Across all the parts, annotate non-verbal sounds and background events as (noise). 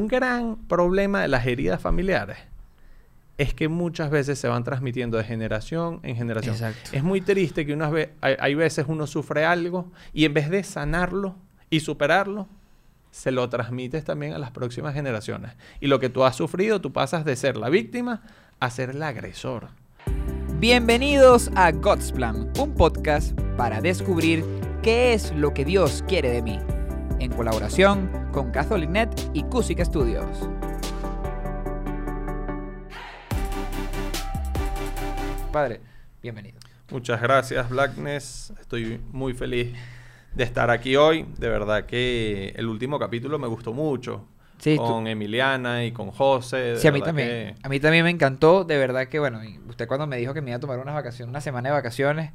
Un gran problema de las heridas familiares es que muchas veces se van transmitiendo de generación en generación. Exacto. Es muy triste que unas ve- hay, hay veces uno sufre algo y en vez de sanarlo y superarlo, se lo transmites también a las próximas generaciones. Y lo que tú has sufrido, tú pasas de ser la víctima a ser el agresor. Bienvenidos a God's Plan, un podcast para descubrir qué es lo que Dios quiere de mí, en colaboración con CatholicNet y Cusic Studios. Padre, bienvenido. Muchas gracias, Blackness. Estoy muy feliz de estar aquí hoy. De verdad que el último capítulo me gustó mucho. Sí, tú- con Emiliana y con José. Sí, a mí también. que- A mí también me encantó, de verdad que, bueno, usted cuando me dijo que me iba a tomar unas vacaciones, una semana de vacaciones,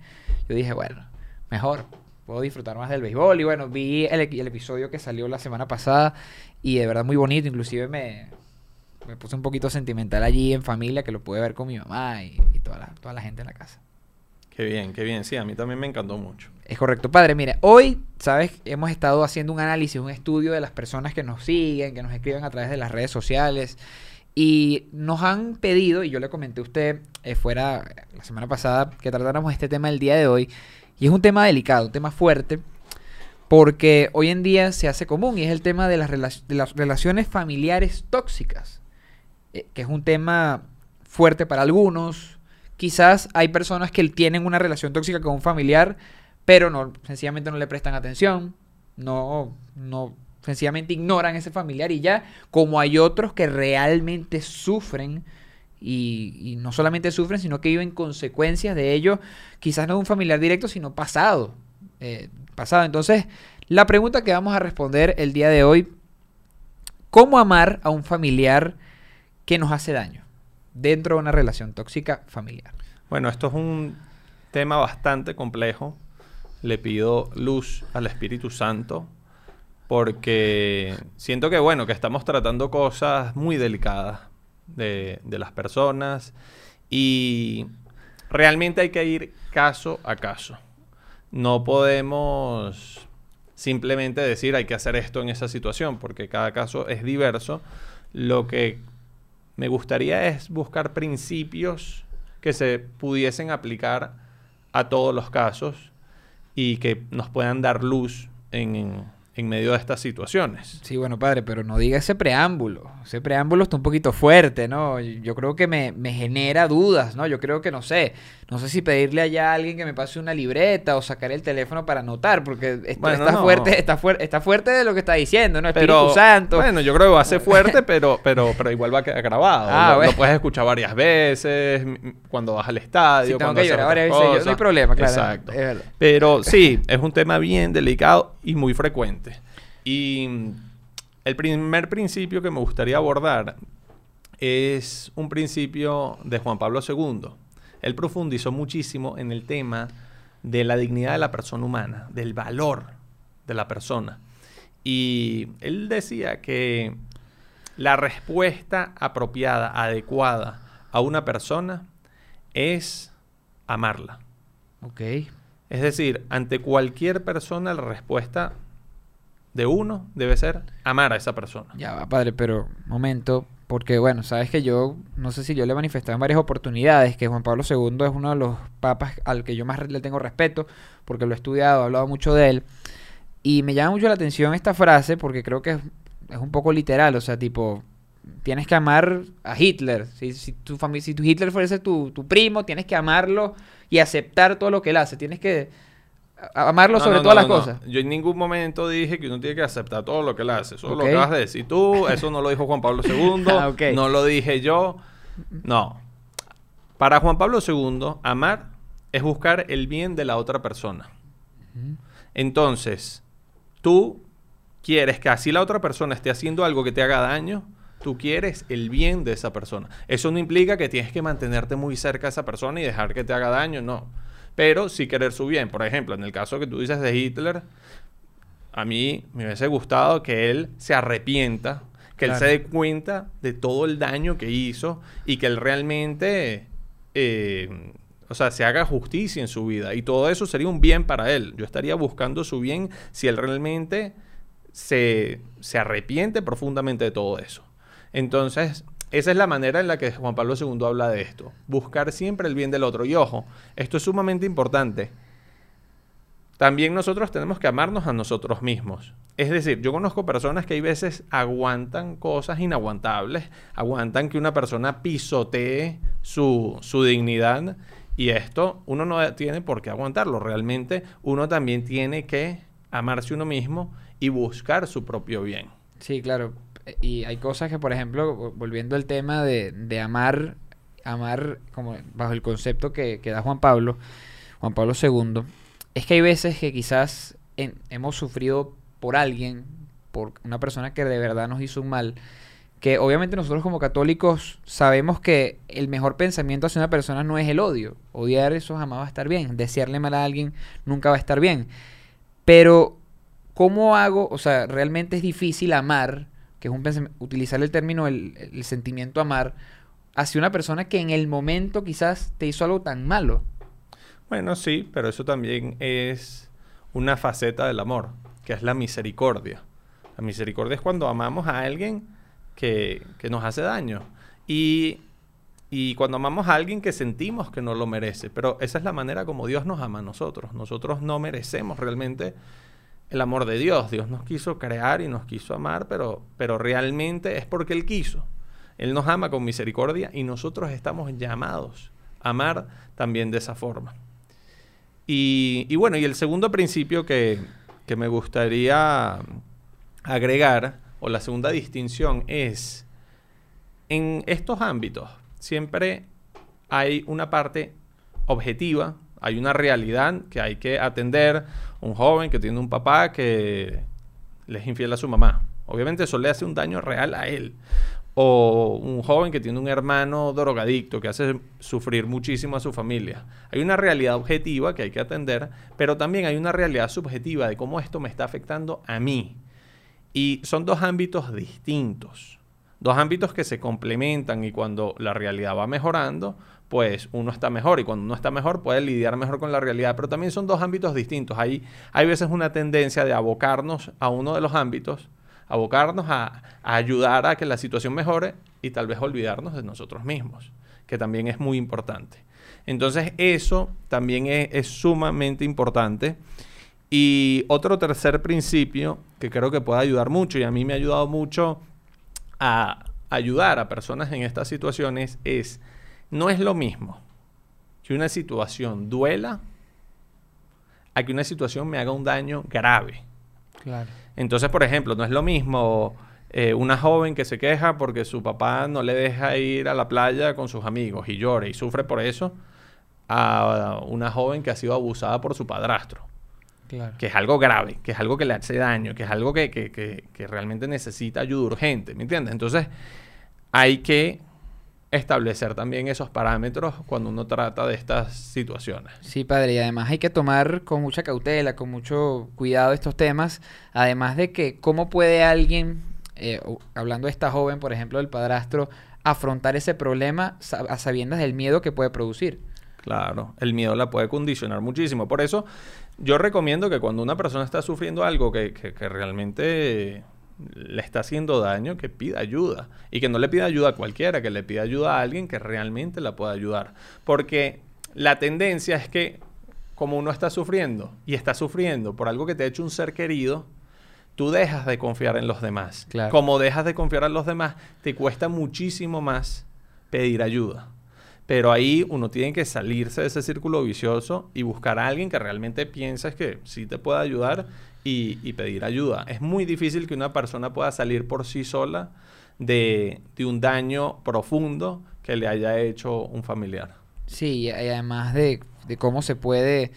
yo dije, bueno, mejor, puedo disfrutar más del béisbol. Y bueno, vi el, el episodio que salió la semana pasada y de verdad muy bonito, inclusive me, me puse un poquito sentimental allí en familia, que lo pude ver con mi mamá y, y toda, la, toda la gente en la casa. Qué bien, qué bien. Sí, a mí también me encantó mucho. Es correcto, padre. Mire, hoy, ¿sabes? Hemos estado haciendo un análisis, un estudio de las personas que nos siguen, que nos escriben a través de las redes sociales. Y nos han pedido, y yo le comenté a usted eh, fuera la semana pasada, que tratáramos este tema el día de hoy. Y es un tema delicado, un tema fuerte, porque hoy en día se hace común y es el tema de las, relaciones familiares tóxicas, eh, que es un tema fuerte para algunos. Quizás hay personas que tienen una relación tóxica con un familiar, pero no, sencillamente no le prestan atención, no, no, sencillamente ignoran ese familiar y ya, como hay otros que realmente sufren y, no solamente sufren, sino que viven consecuencias de ello, quizás no un familiar directo, sino pasado, eh, pasado. Entonces, la pregunta que vamos a responder el día de hoy, ¿cómo amar a un familiar que nos hace daño dentro de una relación tóxica familiar? Bueno, esto es un tema bastante complejo. Le pido luz al Espíritu Santo porque siento que, bueno, que estamos tratando cosas muy delicadas de, las personas y realmente hay que ir caso a caso. No podemos simplemente decir hay que hacer esto en esa situación porque cada caso es diverso. Lo que me gustaría es buscar principios que se pudiesen aplicar a todos los casos y que nos puedan dar luz en, en- medio de estas situaciones. Sí, bueno, padre, pero no diga ese preámbulo. Ese preámbulo está un poquito fuerte, ¿no? Yo creo que me, me genera dudas, ¿no? Yo creo que no sé. No sé si pedirle allá a alguien que me pase una libreta o sacar el teléfono para anotar, porque esto Bueno, está no. fuerte, está fuerte, está fuerte de lo que está diciendo, ¿no? Espíritu Pero, Santo. bueno, yo creo que va a ser (laughs) fuerte, pero, pero, pero igual va a quedar grabado. Ah, lo, bueno. lo puedes escuchar varias veces, cuando vas al estadio, Si tengo cuando que llorar varias veces, yo- no hay problema, claro. Exacto. Pero sí, es un tema bien delicado y muy frecuente. Y el primer principio que me gustaría abordar es un principio de Juan Pablo II. Él profundizó muchísimo en el tema de la dignidad de la persona humana, del valor de la persona. Y él decía que la respuesta apropiada, adecuada a una persona es amarla. Ok. Es decir, ante cualquier persona la respuesta de uno debe ser amar a esa persona. Ya va, padre, pero momento, porque bueno, sabes que yo, no sé si yo le he manifestado en varias oportunidades que Juan Pablo II es uno de los papas al que yo más le tengo respeto, porque lo he estudiado, he hablado mucho de él, y me llama mucho la atención esta frase porque creo que es, es un poco literal, o sea, tipo, tienes que amar a Hitler, si, si tu si tu Hitler fuese tu, tu primo, tienes que amarlo y aceptar todo lo que él hace, tienes que amarlo No, sobre no, todas las cosas. Yo en ningún momento dije que uno tiene que aceptar todo lo que él hace. Eso Ok. lo acabas de decir tú, eso no lo dijo Juan Pablo II, (laughs) Ah, no lo dije yo. No. Para Juan Pablo II, amar es buscar el bien de la otra persona. Entonces, tú quieres que así la otra persona esté haciendo algo que te haga daño, tú quieres el bien de esa persona. Eso no implica que tienes que mantenerte muy cerca de esa persona y dejar que te haga daño, no. Pero sí querer su bien. Por ejemplo, en el caso que tú dices de Hitler, a mí me hubiese gustado que él se arrepienta, que él se dé cuenta de todo el daño que hizo y que él realmente, eh, o sea, se haga justicia en su vida. Y todo eso sería un bien para él. Yo estaría buscando su bien si él realmente se, se arrepiente profundamente de todo eso. Entonces, esa es la manera en la que Juan Pablo II habla de esto. Buscar siempre el bien del otro. Y ojo, esto es sumamente importante. También nosotros tenemos que amarnos a nosotros mismos. Es decir, yo conozco personas que hay veces aguantan cosas inaguantables, aguantan que una persona pisotee su, su dignidad y esto uno no tiene por qué aguantarlo. Realmente uno también tiene que amarse uno mismo y buscar su propio bien. Sí, claro. Y hay cosas que, por ejemplo, volviendo al tema de, de amar, amar como bajo el concepto que, da Juan Pablo, Juan Pablo II, es que hay veces que quizás hemos sufrido por alguien, por una persona que de verdad nos hizo un mal, que obviamente nosotros como católicos sabemos que el mejor pensamiento hacia una persona no es el odio. Odiar eso jamás va a estar bien. Desearle mal a alguien nunca va a estar bien. Pero, ¿cómo hago? O sea, realmente es difícil amar, que es un utilizar el término, el, sentimiento amar, hacia una persona que en el momento quizás te hizo algo tan malo. Bueno, sí, pero eso también es una faceta del amor, que es la misericordia. La misericordia es cuando amamos a alguien que, nos hace daño. Y, y, cuando amamos a alguien que sentimos que no lo merece. Pero esa es la manera como Dios nos ama a nosotros. Nosotros no merecemos realmente el amor de Dios. Dios nos quiso crear y nos quiso amar, pero, pero realmente es porque Él quiso. Él nos ama con misericordia y nosotros estamos llamados a amar también de esa forma. Y, bueno, y el segundo principio que, me gustaría agregar, o la segunda distinción, es en estos ámbitos siempre hay una parte objetiva, hay una realidad que hay que atender. Un joven que tiene un papá que le es infiel a su mamá. Obviamente eso le hace un daño real a él o un joven que tiene un hermano drogadicto que hace sufrir muchísimo a su familia. Hay una realidad objetiva que hay que atender, pero también hay una realidad subjetiva de cómo esto me está afectando a mí. Y son dos ámbitos distintos, dos ámbitos que se complementan y cuando la realidad va mejorando, pues uno está mejor y cuando uno está mejor puede lidiar mejor con la realidad, pero también son dos ámbitos distintos. Hay, hay veces una tendencia de abocarnos a uno de los ámbitos abocarnos a, ayudar a que la situación mejore y tal vez olvidarnos de nosotros mismos, que también es muy importante. Entonces eso también es, sumamente importante. Y otro tercer principio que creo que puede ayudar mucho y a mí me ha ayudado mucho a ayudar a personas en estas situaciones es, no es lo mismo que una situación duela a que una situación me haga un daño grave. Claro. Entonces, por ejemplo, no es lo mismo eh, una joven que se queja porque su papá no le deja ir a la playa con sus amigos y llora y sufre por eso, a una joven que ha sido abusada por su padrastro. Claro. Que es algo grave, que es algo que le hace daño, que es algo que, que, que, que realmente necesita ayuda urgente, ¿me entiendes? Entonces, hay que establecer también esos parámetros cuando uno trata de estas situaciones. Sí, padre, y además hay que tomar con mucha cautela, con mucho cuidado estos temas, además de que cómo puede alguien, eh, hablando de esta joven, por ejemplo, del padrastro, afrontar ese problema a sabiendas del miedo que puede producir. Claro, el miedo la puede condicionar muchísimo. Por eso yo recomiendo que cuando una persona está sufriendo algo que, que, que realmente le está haciendo daño, que pida ayuda. Y que no le pida ayuda a cualquiera, que le pida ayuda a alguien que realmente la pueda ayudar. Porque la tendencia es que como uno está sufriendo y está sufriendo por algo que te ha hecho un ser querido, tú dejas de confiar en los demás. Como dejas de confiar en los demás, te cuesta muchísimo más pedir ayuda. Pero ahí uno tiene que salirse de ese círculo vicioso y buscar a alguien que realmente pienses que sí te pueda ayudar y, pedir ayuda. Es muy difícil que una persona pueda salir por sí sola de, un daño profundo que le haya hecho un familiar. Sí, y además de, cómo se puede,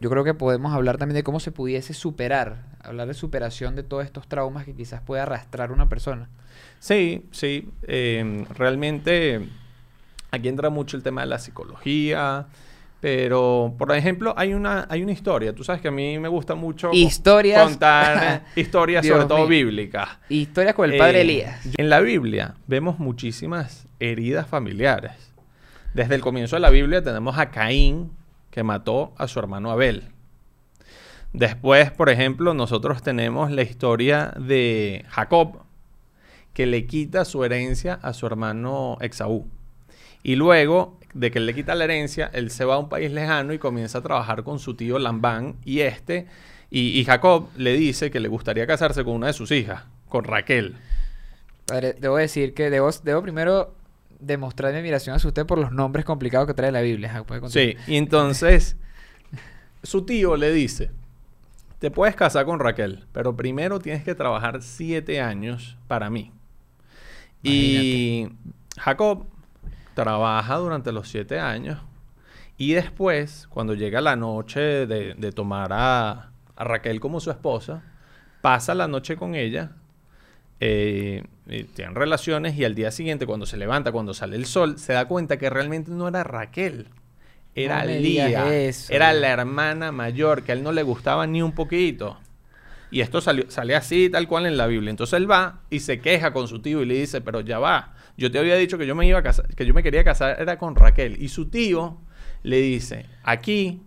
yo creo que podemos hablar también de cómo se pudiese superar, hablar de superación de todos estos traumas que quizás puede arrastrar una persona. Sí, sí, eh, realmente aquí entra mucho el tema de la psicología, pero, por ejemplo, hay una, hay una historia. Tú sabes que a mí me gusta mucho contar (laughs) historias, sobre todo bíblicas. Historias con el padre eh, Elías. En la Biblia vemos muchísimas heridas familiares. Desde el comienzo de la Biblia tenemos a Caín, que mató a su hermano Abel. Después, por ejemplo, nosotros tenemos la historia de Jacob, que le quita su herencia a su hermano Exaú. Y luego de que él le quita la herencia, él se va a un país lejano y comienza a trabajar con su tío Lambán. Y este, y, y Jacob le dice que le gustaría casarse con una de sus hijas, con Raquel. Padre, debo decir que debo, debo primero demostrar mi admiración hacia usted por los nombres complicados que trae la Biblia. Continuar. Sí, y entonces su tío le dice, te puedes casar con Raquel, pero primero tienes que trabajar siete años para mí. Y Jacob trabaja durante los siete años y después, cuando llega la noche de, de tomar a, a Raquel como su esposa, pasa la noche con ella eh, y tienen relaciones y al día siguiente cuando se levanta, cuando sale el sol, se da cuenta que realmente no era Raquel, era No Lía, eso. era la hermana mayor que a él no le gustaba ni un poquito. Y esto salió, sale así tal cual en la Biblia. Entonces él va y se queja con su tío y le dice, pero ya va, yo te había dicho que yo me iba a casar, que yo me quería casar era con Raquel. Y su tío le dice, aquí,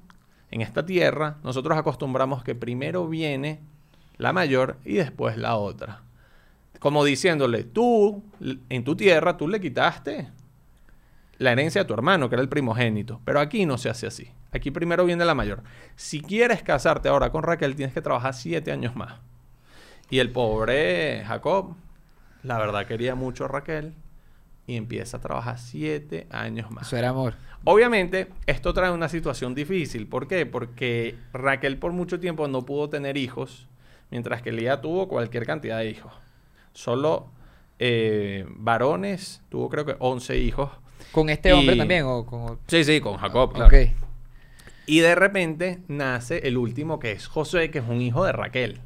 en esta tierra, nosotros acostumbramos que primero viene la mayor y después la otra. Como diciéndole, tú, en tu tierra, tú le quitaste la herencia a tu hermano, que era el primogénito. Pero aquí no se hace así. Aquí primero viene la mayor. Si quieres casarte ahora con Raquel, tienes que trabajar siete años más. Y el pobre Jacob, la verdad quería mucho a Raquel y empieza a trabajar siete años más. Eso era amor. Obviamente, esto trae una situación difícil. ¿Por qué? Porque Raquel por mucho tiempo no pudo tener hijos, mientras que Lía tuvo cualquier cantidad de hijos. Solo eh, varones, tuvo creo que 11 hijos. ¿Con este hombre también? O con... Sí, sí, con Jacob, claro. Y de repente nace el último que es José, que es un hijo de Raquel.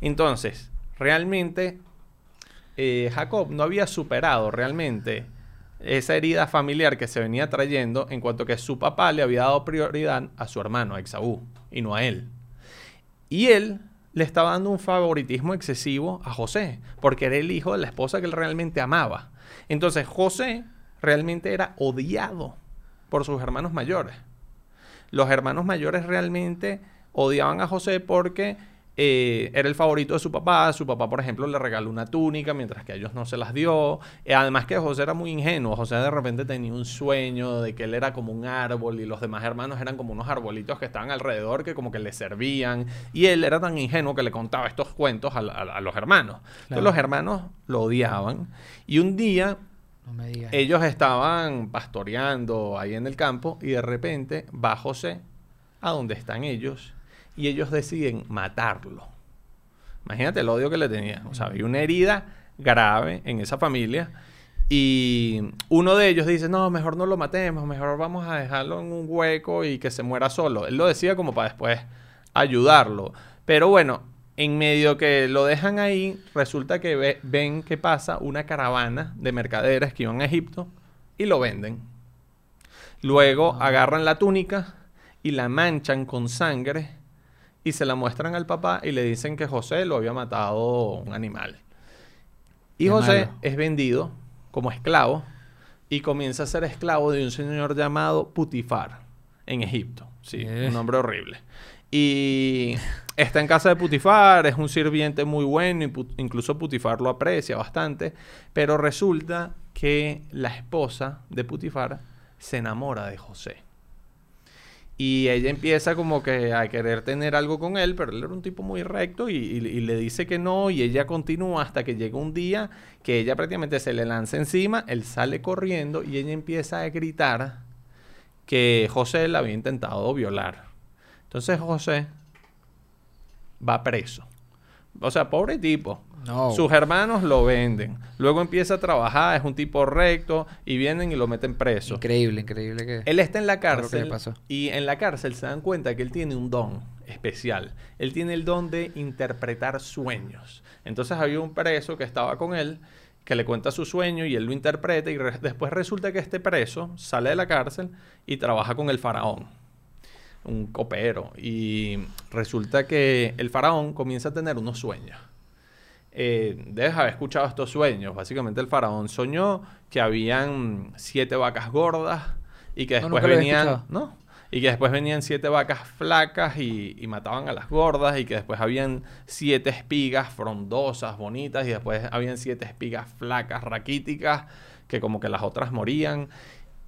Entonces, realmente eh, Jacob no había superado realmente esa herida familiar que se venía trayendo en cuanto que su papá le había dado prioridad a su hermano, a Esaú, y no a él. Y él le estaba dando un favoritismo excesivo a José, porque era el hijo de la esposa que él realmente amaba. Entonces José realmente era odiado por sus hermanos mayores. Los hermanos mayores realmente odiaban a José porque eh, era el favorito de su papá. Su papá, por ejemplo, le regaló una túnica mientras que a ellos no se las dio. Eh, además que José era muy ingenuo. José de repente tenía un sueño de que él era como un árbol y los demás hermanos eran como unos arbolitos que estaban alrededor que como que le servían. Y él era tan ingenuo que le contaba estos cuentos a, a- a los hermanos. Entonces los hermanos lo odiaban. Y un día No me digas. ellos estaban pastoreando ahí en el campo y de repente va José a donde están ellos y ellos deciden matarlo. Imagínate el odio que le tenían. O sea, había una herida grave en esa familia y uno de ellos dice, no, mejor no lo matemos, mejor vamos a dejarlo en un hueco y que se muera solo. Él lo decía como para después ayudarlo. Pero bueno, en medio que lo dejan ahí, resulta que ve- ven que pasa una caravana de mercaderes que iban a Egipto y lo venden. Luego agarran la túnica y la manchan con sangre y se la muestran al papá y le dicen que José lo había matado un animal. Y Qué José malo. es vendido como esclavo y comienza a ser esclavo de un señor llamado Putifar en Egipto. Sí, Eh. un nombre horrible. Y está en casa de Putifar, es un sirviente muy bueno, y incluso Putifar lo aprecia bastante, pero resulta que la esposa de Putifar se enamora de José. Y ella empieza como que a querer tener algo con él, pero él era un tipo muy recto y, y- le dice que no y ella continúa hasta que llega un día que ella prácticamente se le lanza encima, él sale corriendo y ella empieza a gritar que José la había intentado violar. Entonces José va preso. O sea, pobre tipo. No. Sus hermanos lo venden. Luego empieza a trabajar, es un tipo recto y vienen y lo meten preso. Increíble, increíble que... Él está en la cárcel pasó. y en la cárcel se dan cuenta que él tiene un don especial. Él tiene el don de interpretar sueños. Entonces había un preso que estaba con él que le cuenta su sueño y él lo interpreta y re- después resulta que este preso sale de la cárcel y trabaja con el faraón, un copero. Y resulta que el faraón comienza a tener unos sueños. Eh, debes haber escuchado estos sueños. Básicamente el faraón soñó que habían siete vacas gordas y que después venían. ¿no? y que después venían siete vacas flacas y, y mataban a las gordas y que después habían siete espigas frondosas, bonitas y después habían siete espigas flacas, raquíticas, que como que las otras morían.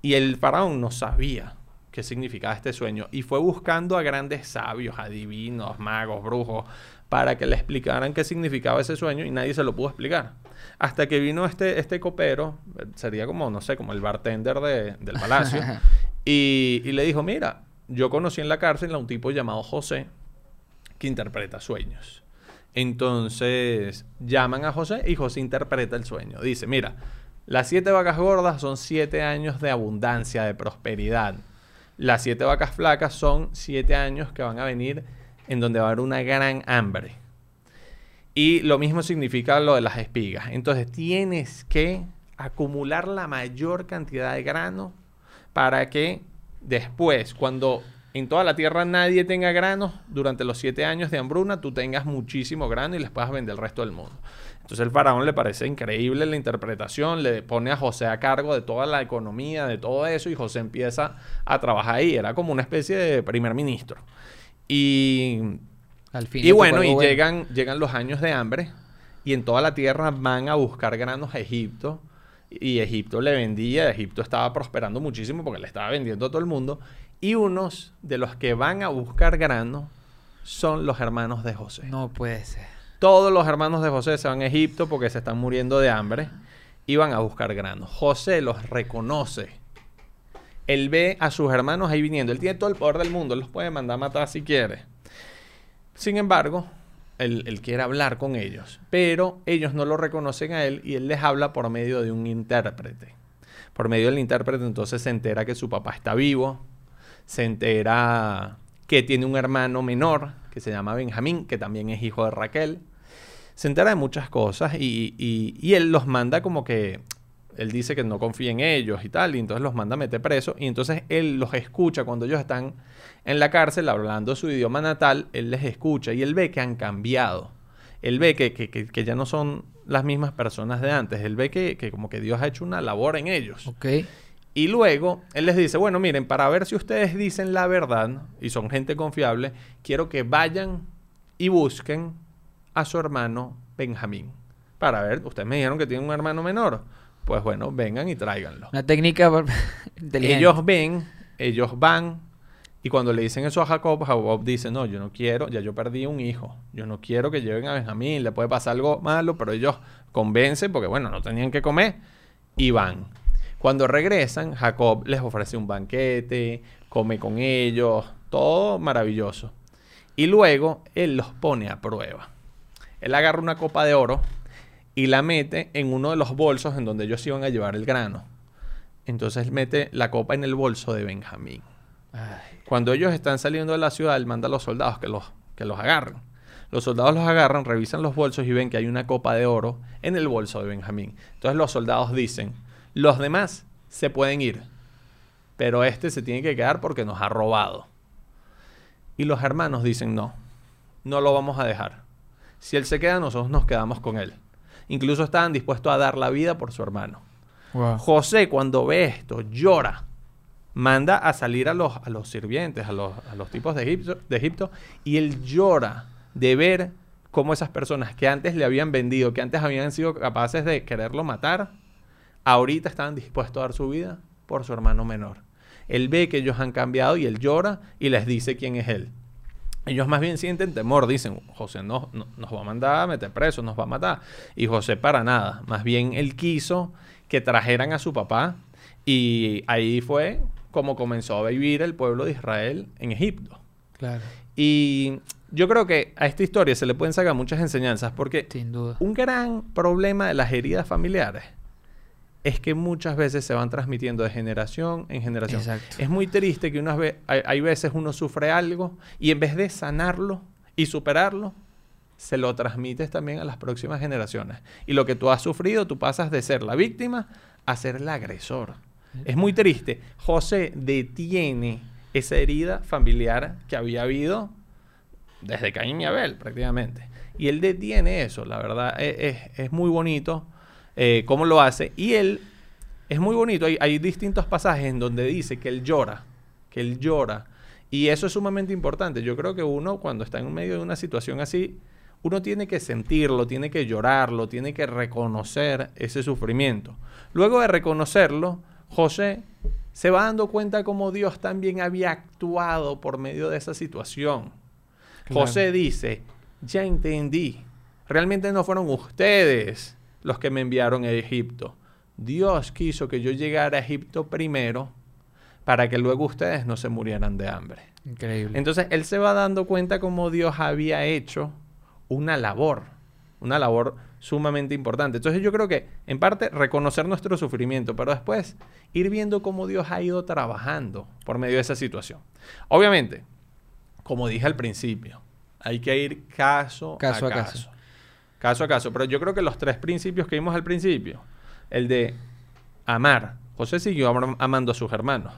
Y el faraón no sabía qué significaba este sueño y fue buscando a grandes sabios, adivinos, magos, brujos, para que le explicaran qué significaba ese sueño y nadie se lo pudo explicar. Hasta que vino este, este copero, sería como, no sé, como el bartender de- del palacio, (laughs) y, y le dijo, mira, yo conocí en la cárcel a un tipo llamado José que interpreta sueños. Entonces llaman a José y José interpreta el sueño. Dice, mira, las siete vacas gordas son siete años de abundancia, de prosperidad. Las siete vacas flacas son siete años que van a venir en donde va a haber una gran hambre. Y lo mismo significa lo de las espigas. Entonces tienes que acumular la mayor cantidad de grano para que después, cuando en toda la tierra nadie tenga granos, durante los siete años de hambruna, tú tengas muchísimo grano y les puedas vender al resto del mundo. Entonces el faraón le parece increíble la interpretación, le pone a José a cargo de toda la economía, de todo eso, y José empieza a trabajar ahí. Era como una especie de primer ministro. Y Al fin y bueno, y llegan, llegan los años de hambre y en toda la tierra van a buscar granos a Egipto. Y Egipto le vendía, Egipto estaba prosperando muchísimo porque le estaba vendiendo a todo el mundo. Y unos de los que van a buscar grano son los hermanos de José. No puede ser. Todos los hermanos de José se van a Egipto porque se están muriendo de hambre y van a buscar grano. José los reconoce. Él ve a sus hermanos ahí viniendo. Él tiene todo el poder del mundo. Él los puede mandar a matar si quiere. Sin embargo, él, quiere hablar con ellos. Pero ellos no lo reconocen a él y él les habla por medio de un intérprete. Por medio del intérprete entonces se entera que su papá está vivo. Se entera que tiene un hermano menor que se llama Benjamín, que también es hijo de Raquel. Se entera de muchas cosas y- y él los manda como que... Él dice que no confía en ellos y tal, y entonces los manda a meter presos. Y entonces él los escucha cuando ellos están en la cárcel hablando su idioma natal, él les escucha y él ve que han cambiado. Él ve que, que- que- que ya no son las mismas personas de antes. Él ve que, que como que Dios ha hecho una labor en ellos. Ok. Y luego él les dice, bueno, miren, para ver si ustedes dicen la verdad y son gente confiable, quiero que vayan y busquen a su hermano Benjamín. Para ver, ustedes me dijeron que tienen un hermano menor. Pues bueno, vengan y tráiganlo. Una técnica (laughs) inteligente. Ellos ven, ellos van, y cuando le dicen eso a Jacob, Jacob dice, no, yo no quiero, ya yo perdí un hijo, yo no quiero que lleven a Benjamín, le puede pasar algo malo, pero ellos convencen, porque bueno, no tenían que comer, y van. Cuando regresan, Jacob les ofrece un banquete, come con ellos, todo maravilloso. Y luego él los pone a prueba. Él agarra una copa de oro y la mete en uno de los bolsos en donde ellos iban a llevar el grano. Entonces mete la copa en el bolso de Benjamín. Ay, Cuando ellos están saliendo de la ciudad, él manda a los soldados que los, que los agarren. Los soldados los agarran, revisan los bolsos y ven que hay una copa de oro en el bolso de Benjamín. Entonces los soldados dicen, los demás se pueden ir, pero este se tiene que quedar porque nos ha robado. Y los hermanos dicen, no, no lo vamos a dejar. Si él se queda, nosotros nos quedamos con él. Incluso estaban dispuestos a dar la vida por su hermano. wow. José, cuando ve esto, llora. Manda a salir a los, a los sirvientes, a los, a los tipos de Egipto, de Egipto, y él llora de ver cómo esas personas que antes le habían vendido, que antes habían sido capaces de quererlo matar, ahorita estaban dispuestos a dar su vida por su hermano menor. Él ve que ellos han cambiado y él llora y les dice quién es él. Ellos más bien sienten temor, dicen, José no, no- nos va a mandar a meter presos, nos va a matar. Y José para nada, más bien él quiso que trajeran a su papá y ahí fue como comenzó a vivir el pueblo de Israel en Egipto. Claro. Y yo creo que a esta historia se le pueden sacar muchas enseñanzas porque Sin duda. un gran problema de las heridas familiares es que muchas veces se van transmitiendo de generación en generación. Exacto. Es muy triste que unas ve- hay, hay veces uno sufre algo y en vez de sanarlo y superarlo, se lo transmites también a las próximas generaciones. Y lo que tú has sufrido, tú pasas de ser la víctima a ser el agresor. Es muy triste. José detiene esa herida familiar que había habido desde Caín y Abel prácticamente. Y él detiene eso, la verdad, e- es, es muy bonito eh, cómo lo hace. Y él, es muy bonito, hay, hay distintos pasajes en donde dice que él llora, que él llora Y eso es sumamente importante. Yo creo que uno cuando está en medio de una situación así, uno tiene que sentirlo, tiene que llorarlo, tiene que reconocer ese sufrimiento. Luego de reconocerlo, José se va dando cuenta cómo Dios también había actuado por medio de esa situación. José dice, ya entendí, realmente no fueron ustedes los que me enviaron a Egipto. Dios quiso que yo llegara a Egipto primero para que luego ustedes no se murieran de hambre. Increíble. Entonces él se va dando cuenta cómo Dios había hecho una labor, una labor sumamente importante. Entonces yo creo que en parte reconocer nuestro sufrimiento, pero después ir viendo cómo Dios ha ido trabajando por medio de esa situación. Obviamente, como dije al principio, hay que ir caso, Caso a a caso. Caso. A caso. Pero yo creo que los tres principios que vimos al principio, el de amar, José siguió am- amando a sus hermanos.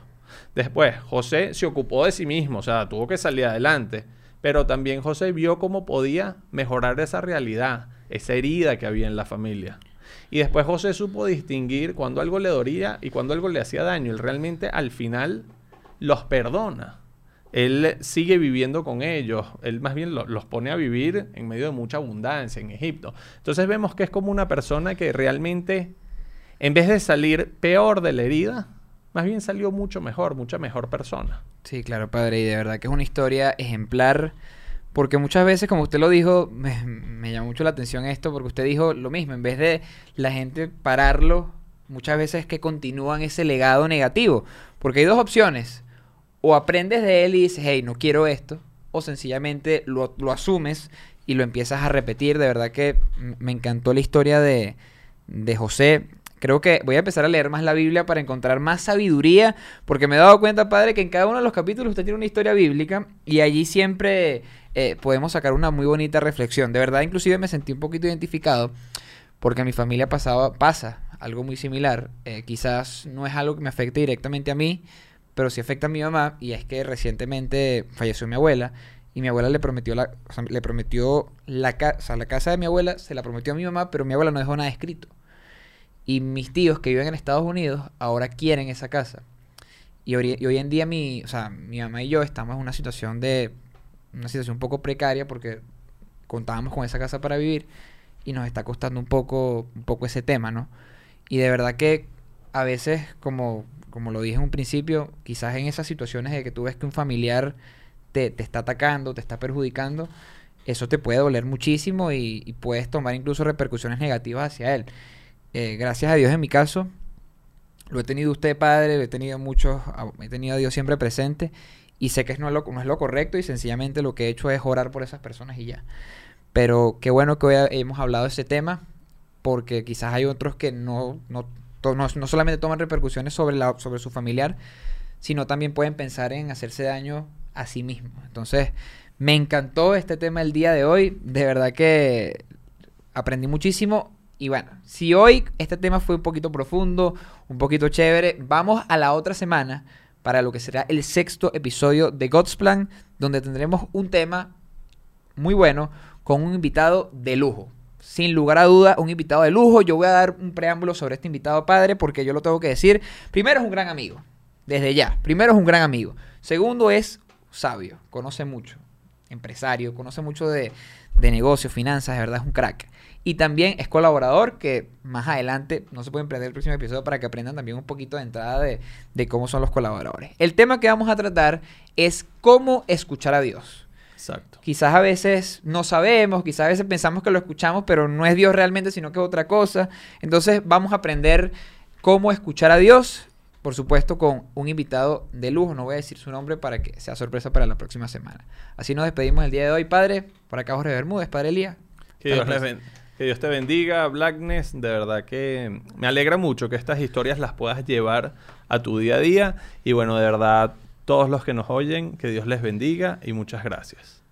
Después, José se ocupó de sí mismo, o sea, tuvo que salir adelante. Pero también José vio cómo podía mejorar esa realidad, esa herida que había en la familia. Y después José supo distinguir cuando algo le dolía y cuando algo le hacía daño. Él realmente al final los perdona. Él sigue viviendo con ellos. Él más bien lo- los pone a vivir en medio de mucha abundancia en Egipto. Entonces vemos que es como una persona que realmente, en vez de salir peor de la herida, más bien salió mucho mejor, mucha mejor persona. Sí, claro, padre, y de verdad que es una historia ejemplar, porque muchas veces, como usted lo dijo, me, me llamó mucho la atención esto, porque usted dijo lo mismo, en vez de la gente pararlo, muchas veces que continúan ese legado negativo, porque hay dos opciones, o aprendes de él y dices, hey, no quiero esto, o sencillamente lo, lo asumes y lo empiezas a repetir, de verdad que me encantó la historia de, de José. Creo que voy a empezar a leer más la Biblia para encontrar más sabiduría, porque me he dado cuenta, padre, que en cada uno de los capítulos usted tiene una historia bíblica y allí siempre eh, podemos sacar una muy bonita reflexión. De verdad, inclusive me sentí un poquito identificado, porque a mi familia pasaba, pasa algo muy similar. Eh, quizás no es algo que me afecte directamente a mí, pero sí afecta a mi mamá, y es que recientemente falleció mi abuela. Y mi abuela le prometió la, o sea, le prometió la, ca- o sea, la casa de mi abuela, se la prometió a mi mamá, pero mi abuela no dejó nada escrito. Y mis tíos que viven en Estados Unidos ahora quieren esa casa. Y hoy, y hoy en día mi, o sea, mi mamá y yo estamos en una situación de una situación un poco precaria porque contábamos con esa casa para vivir y nos está costando un poco un poco ese tema, ¿no? Y de verdad que a veces como como lo dije en un principio, quizás en esas situaciones de que tú ves que un familiar te, te está atacando, te está perjudicando, eso te puede doler muchísimo y, puedes tomar incluso repercusiones negativas hacia él. Eh, gracias a Dios en mi caso, lo he tenido usted padre, he tenido muchos, a- he tenido a Dios siempre presente y sé que no es, lo, no es lo correcto y sencillamente lo que he hecho es orar por esas personas y ya. Pero qué bueno que hoy hemos hablado de ese tema porque quizás hay otros que no, no, no solamente toman repercusiones sobre, la, sobre su familiar, sino también pueden pensar en hacerse daño a sí mismos. Entonces, me encantó este tema el día de hoy. De verdad que aprendí muchísimo. Y bueno, si hoy este tema fue un poquito profundo, un poquito chévere, vamos a la otra semana para lo que será el sexto episodio de God's Plan, donde tendremos un tema muy bueno con un invitado de lujo. Sin lugar a duda, un invitado de lujo. Yo voy a dar un preámbulo sobre este invitado padre porque yo lo tengo que decir. Primero es un gran amigo, desde ya. Primero es un gran amigo. Segundo es sabio, conoce mucho. Empresario, conoce mucho de, de negocios, finanzas, de verdad es un crack. Y también es colaborador que más adelante, no se pueden perder el próximo episodio para que aprendan también un poquito de entrada de, de cómo son los colaboradores. El tema que vamos a tratar es cómo escuchar a Dios. Exacto. Quizás a veces no sabemos, quizás a veces pensamos que lo escuchamos, pero no es Dios realmente, sino que es otra cosa. Entonces vamos a aprender cómo escuchar a Dios, por supuesto con un invitado de lujo, no voy a decir su nombre para que sea sorpresa para la próxima semana. Así nos despedimos el día de hoy, Padre. Por acá Jorge Bermúdez, Padre Elías. Que Dios, te bendiga, Blackness. De verdad que me alegra mucho que estas historias las puedas llevar a tu día a día. Y bueno, de verdad, todos los que nos oyen, que Dios les bendiga y muchas gracias.